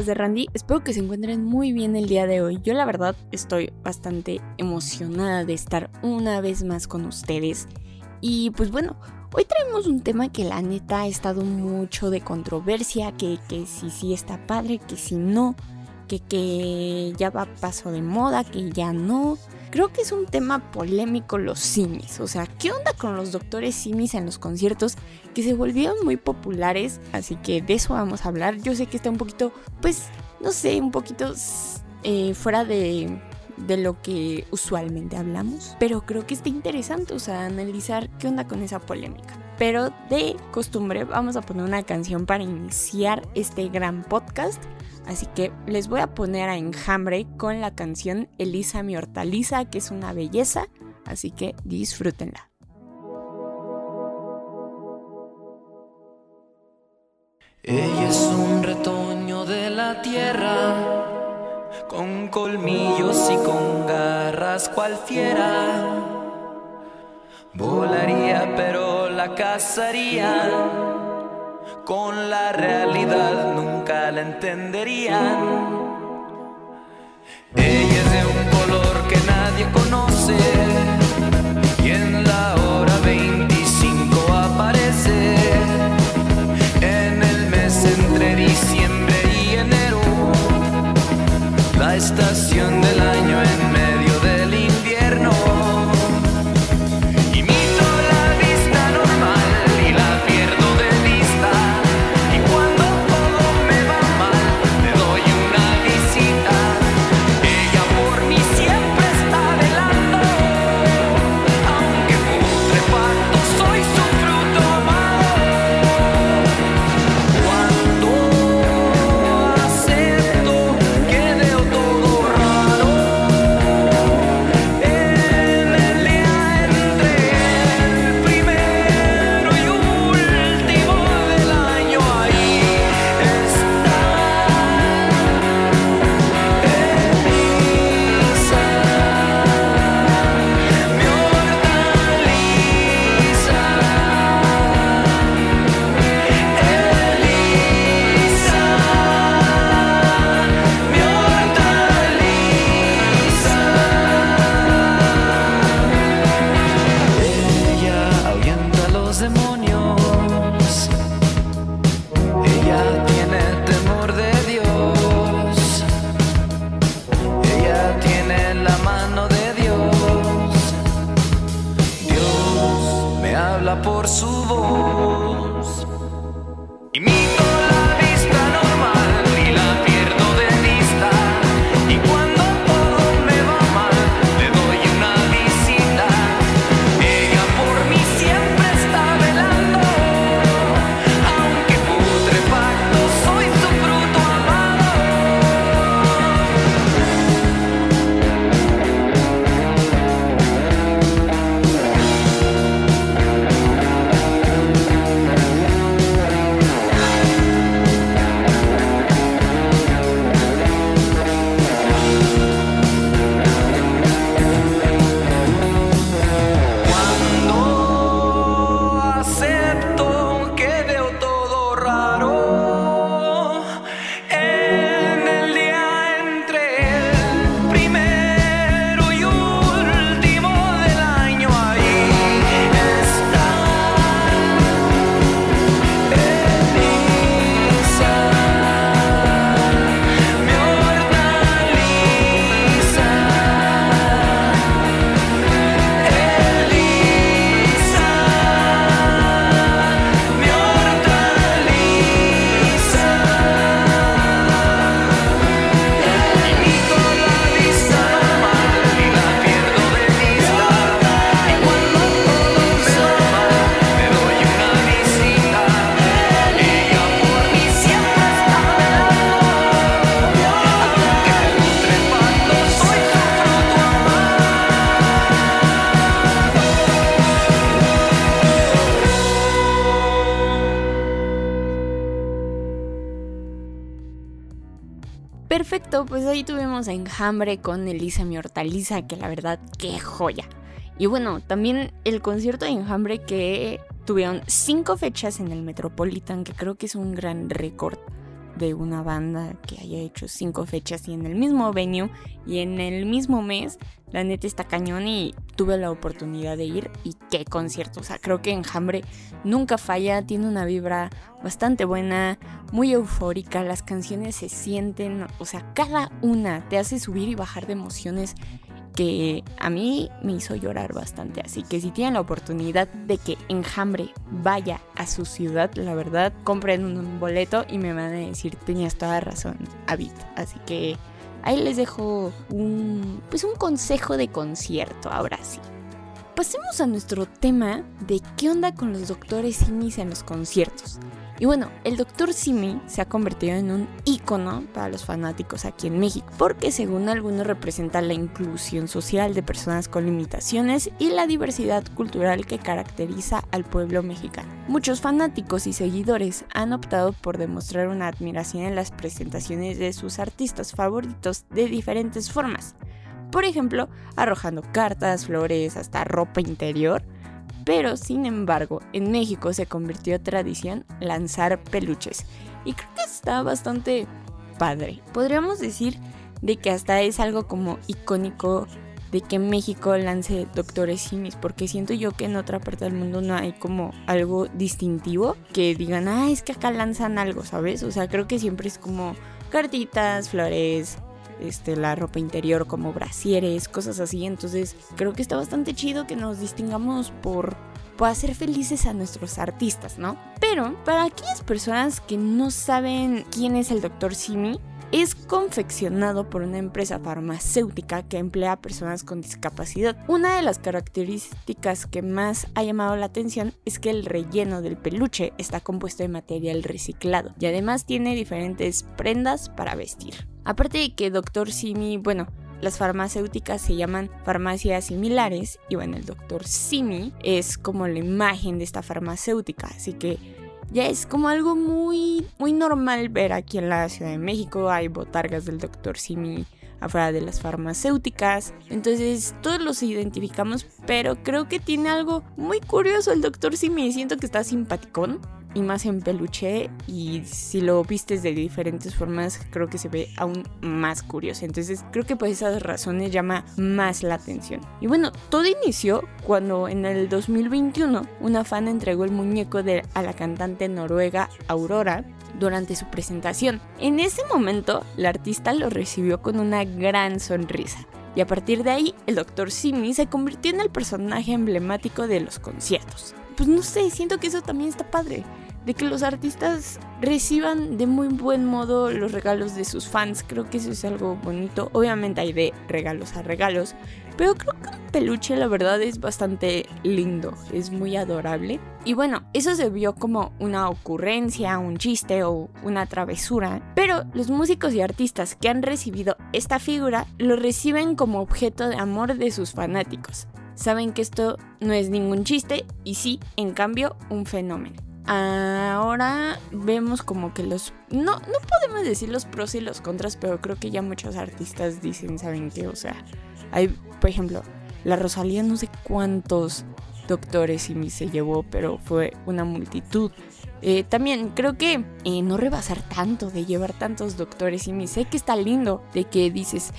¿Qué tal amigos de Randy? Espero que se encuentren muy bien el día de hoy. Yo la verdad estoy bastante emocionada de estar una vez más con ustedes. Y pues bueno, hoy traemos un tema que la neta ha estado mucho de controversia, que, que si sí está padre, que si no que, ya va paso de moda, que ya no. Creo que es un tema polémico los simis. O sea, ¿qué onda con los doctores simis en los conciertos que se volvieron muy populares? Así que de eso vamos a hablar. Yo sé que está un poquito, pues, no sé, un poquito eh, fuera de, de lo que usualmente hablamos. Pero creo que está interesante, analizar qué onda con esa polémica. Pero de costumbre vamos a poner una canción para iniciar este gran podcast. Así que les voy a poner a enjambre con la canción Elisa mi hortaliza, que es una belleza, así que disfrútenla. Ella es un retoño de la tierra, con colmillos y con garras cual fiera. Volaría pero la cazaría con la realidad nunca la entenderían. Ella es de un color que nadie conoce por su voz. Y mi Perfecto, pues ahí tuvimos Enjambre con Elisa mi hortaliza, que la verdad, qué joya. Y bueno, también el concierto de Enjambre que tuvieron cinco fechas en el Metropolitan, que creo que es un gran récord de una banda que haya hecho cinco fechas y en el mismo venue y en el mismo mes. La neta está cañón y tuve la oportunidad de ir y qué concierto. O sea, creo que Enjambre nunca falla, tiene una vibra bastante buena, muy eufórica, las canciones se sienten, o sea, cada una te hace subir y bajar de emociones que a mí me hizo llorar bastante. Así que si tienen la oportunidad de que Enjambre vaya a su ciudad, la verdad, compren un boleto y me van a decir, tenías toda razón, Avid. Así que ahí les dejo un, pues un consejo de concierto, ahora sí. Pasemos a nuestro tema de qué onda con los doctores simis en los conciertos. Y bueno, el Dr. Simi se ha convertido en un ícono para los fanáticos aquí en México, porque según algunos representa la inclusión social de personas con limitaciones y la diversidad cultural que caracteriza al pueblo mexicano. Muchos fanáticos y seguidores han optado por demostrar una admiración en las presentaciones de sus artistas favoritos de diferentes formas. Por ejemplo, arrojando cartas, flores, hasta ropa interior pero, sin embargo, en México se convirtió tradición lanzar peluches. Y creo que está bastante padre. Podríamos decir de que hasta es algo como icónico de que México lance doctores simis, porque siento yo que en otra parte del mundo no hay como algo distintivo que digan, ah, es que acá lanzan algo, ¿sabes? O sea, creo que siempre es como cartitas, flores, este, la ropa interior como brasieres, cosas así. Entonces creo que está bastante chido que nos distingamos por, por hacer felices a nuestros artistas, ¿no? Pero para aquellas personas que no saben quién es el Dr. Simi, es confeccionado por una empresa farmacéutica que emplea a personas con discapacidad. Una de las características que más ha llamado la atención es que el relleno del peluche está compuesto de material reciclado y además tiene diferentes prendas para vestir. Aparte de que Dr. Simi, bueno, las farmacéuticas se llaman farmacias similares y bueno, el Dr. Simi es como la imagen de esta farmacéutica, así que ya es como algo muy muy normal ver aquí en la Ciudad de México, hay botargas del Dr. Simi afuera de las farmacéuticas. Entonces todos los identificamos, pero creo que tiene algo muy curioso el Dr. Simi. Siento que está simpaticón y más en peluche y si lo vistes de diferentes formas creo que se ve aún más curioso. Entonces creo que por esas razones llama más la atención. Y bueno todo inició cuando en el 2021 una fan entregó el muñeco de, a la cantante noruega Aurora durante su presentación. En ese momento la artista lo recibió con una gran sonrisa. Y a partir de ahí el Dr. Simi se convirtió en el personaje emblemático de los conciertos pues no sé, siento que eso también está padre. De que los artistas reciban de muy buen modo los regalos de sus fans. Creo que eso es algo bonito. Obviamente hay de regalos a regalos. Pero creo que un peluche la verdad es bastante lindo. Es muy adorable. Y bueno, eso se vio como una ocurrencia, un chiste o una travesura. Pero los músicos y artistas que han recibido esta figura lo reciben como objeto de amor de sus fanáticos saben que esto no es ningún chiste y sí, en cambio, un fenómeno. Ahora vemos como que los... No, no podemos decir los pros y los contras, pero creo que ya muchos artistas dicen, ¿saben qué? O sea, hay, por ejemplo, la Rosalía no sé cuántos doctores y se llevó, pero fue una multitud. Eh, también creo que eh, no rebasar tanto de llevar tantos doctores y sé que está lindo de que dices,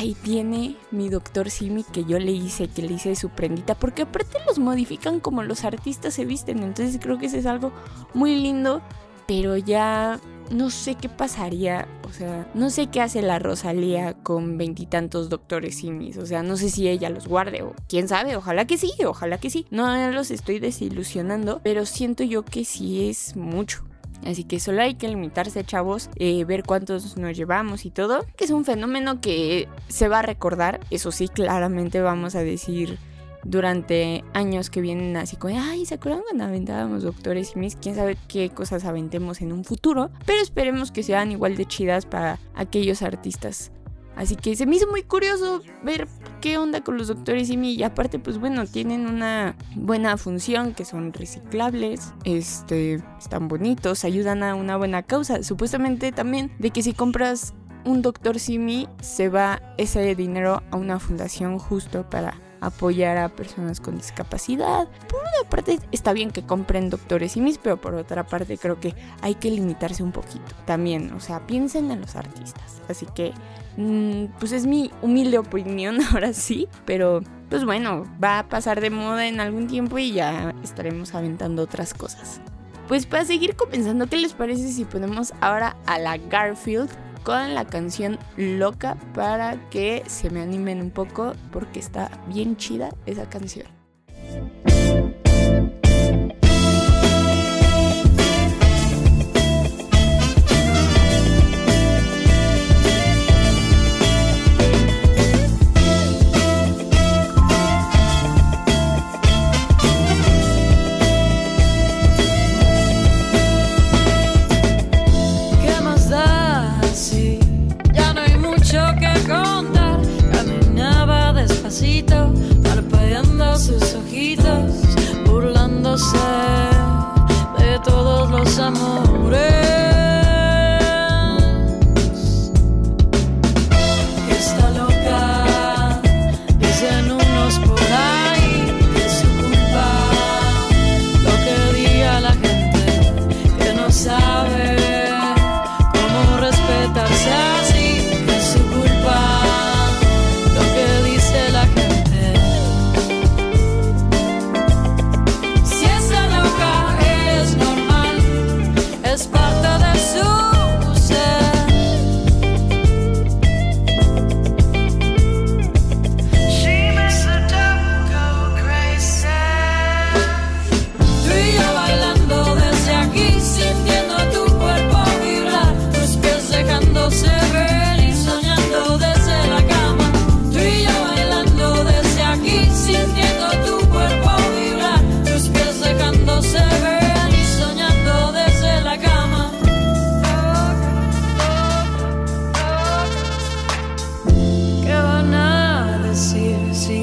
ahí tiene mi doctor Simi que yo le hice, que le hice su prendita, porque aparte los modifican como los artistas se visten, entonces creo que eso es algo muy lindo, pero ya no sé qué pasaría, o sea, no sé qué hace la Rosalía con veintitantos doctores simis, o sea, no sé si ella los guarde o quién sabe, ojalá que sí, ojalá que sí. No los estoy desilusionando, pero siento yo que sí es mucho. Así que solo hay que limitarse, chavos, eh, ver cuántos nos llevamos y todo. Que es un fenómeno que se va a recordar. Eso sí, claramente vamos a decir durante años que vienen así como, ay, ¿se acuerdan cuando aventábamos doctores y mis? Quién sabe qué cosas aventemos en un futuro. Pero esperemos que sean igual de chidas para aquellos artistas Así que se me hizo muy curioso ver qué onda con los doctores Simi. Y aparte, pues bueno, tienen una buena función, que son reciclables, este, están bonitos, ayudan a una buena causa. Supuestamente también de que si compras un doctor Simi se va ese dinero a una fundación justo para apoyar a personas con discapacidad. Por una parte está bien que compren doctores Simis, pero por otra parte creo que hay que limitarse un poquito también. O sea, piensen en los artistas. Así que, pues es mi humilde opinión ahora sí, pero pues bueno, va a pasar de moda en algún tiempo y ya estaremos aventando otras cosas. Pues para seguir comenzando, ¿qué les parece si ponemos ahora a la Garfield con la canción Loca para que se me animen un poco porque está bien chida esa canción.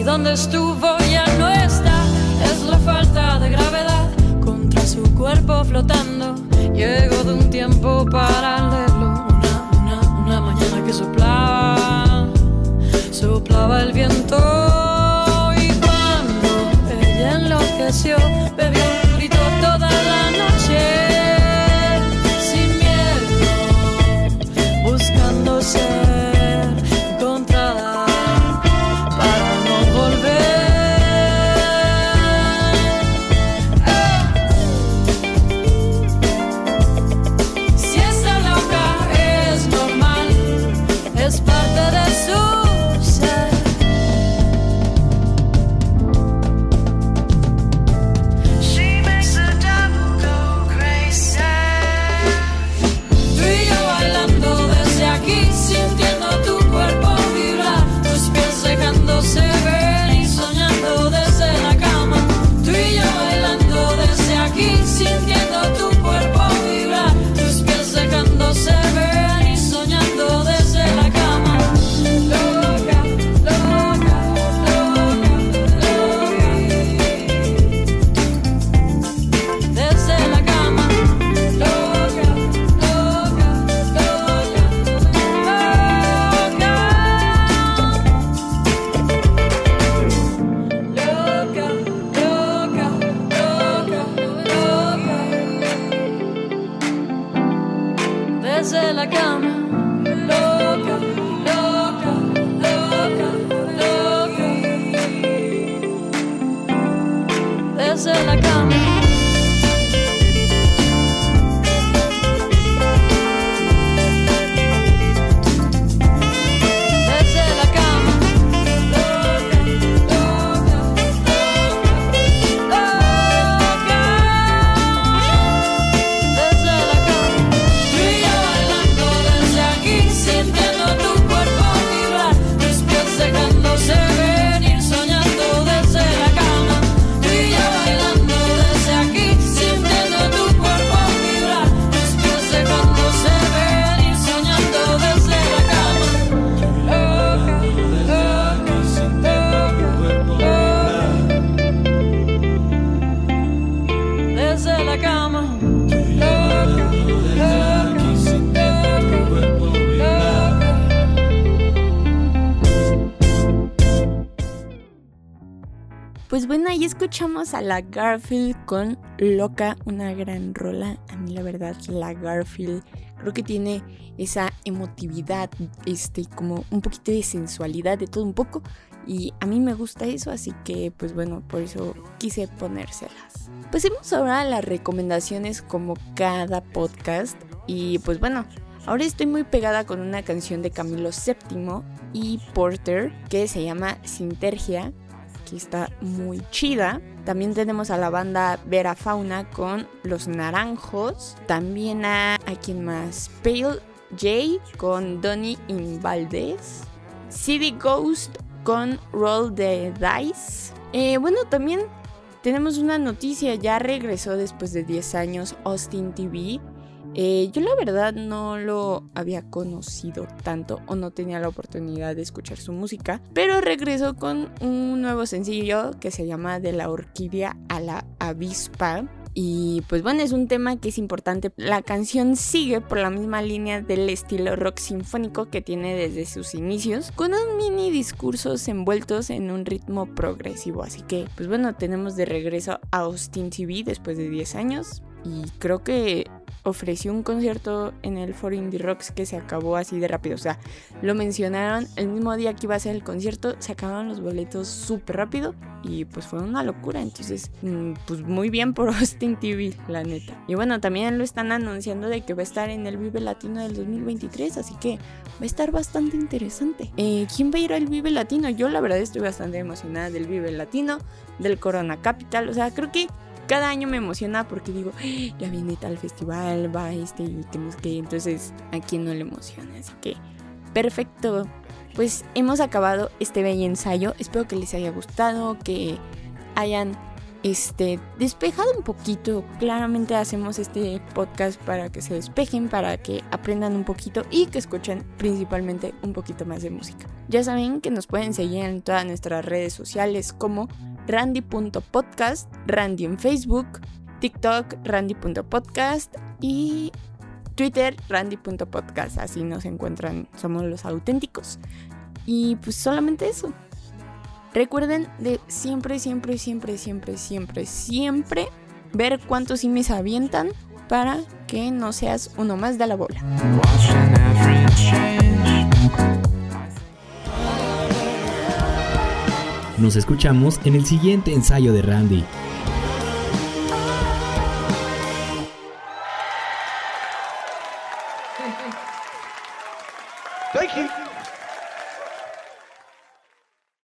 y donde estuvo ya no está. Es la falta de gravedad contra su cuerpo flotando. Llego de un tiempo paralelo, una, una, una mañana que soplaba, soplaba el viento. I come. Ahí escuchamos a la Garfield con Loca, una gran rola. A mí la verdad, la Garfield creo que tiene esa emotividad, este, como un poquito de sensualidad, de todo un poco. Y a mí me gusta eso, así que pues bueno, por eso quise ponérselas. Pasemos ahora a las recomendaciones como cada podcast. Y pues bueno, ahora estoy muy pegada con una canción de Camilo VII y Porter que se llama Sintergia, que está muy chida. También tenemos a la banda Vera Fauna con Los Naranjos. También a, quien más, Pale J con Donny Invaldez. City Ghost con Roll the Dice. Eh, bueno, también tenemos una noticia, ya regresó después de 10 años Austin TV. Eh, yo la verdad no lo había conocido tanto o no tenía la oportunidad de escuchar su música, pero regresó con un nuevo sencillo que se llama De la orquídea a la avispa. Y pues bueno, es un tema que es importante. La canción sigue por la misma línea del estilo rock sinfónico que tiene desde sus inicios, con un mini discursos envueltos en un ritmo progresivo. Así que, pues bueno, tenemos de regreso a Austin TV después de 10 años. Y creo que ofreció un concierto en el Foro Indie Rocks que se acabó así de rápido. O sea, lo mencionaron el mismo día que iba a ser el concierto, se acabaron los boletos súper rápido y pues fue una locura. Entonces, mm, pues muy bien por Austin TV, la neta. Y bueno, también lo están anunciando de que va a estar en el Vive Latino del 2023, así que va a estar bastante interesante. Eh, ¿Quién va a ir al Vive Latino? Yo la verdad estoy bastante emocionada del Vive Latino, del Corona Capital. O sea, creo que cada año me emociona porque digo, "Ah, ya viene tal festival, va este y tenemos que. Entonces, a quien no le emociona. Así que, perfecto. Pues hemos acabado este bello ensayo. Espero que les haya gustado, que hayan este, despejado un poquito. Claramente hacemos este podcast para que se despejen, para que aprendan un poquito y que escuchen principalmente un poquito más de música. Ya saben que nos pueden seguir en todas nuestras redes sociales como randy.podcast, Randy en Facebook, TikTok, randy.podcast y Twitter, randy.podcast. Así nos encuentran, somos los auténticos. Y pues solamente eso. Recuerden de siempre, siempre, siempre, siempre, siempre, siempre ver cuántos simis avientan para que no seas uno más de la bola. Nos escuchamos en el siguiente ensayo de Randy.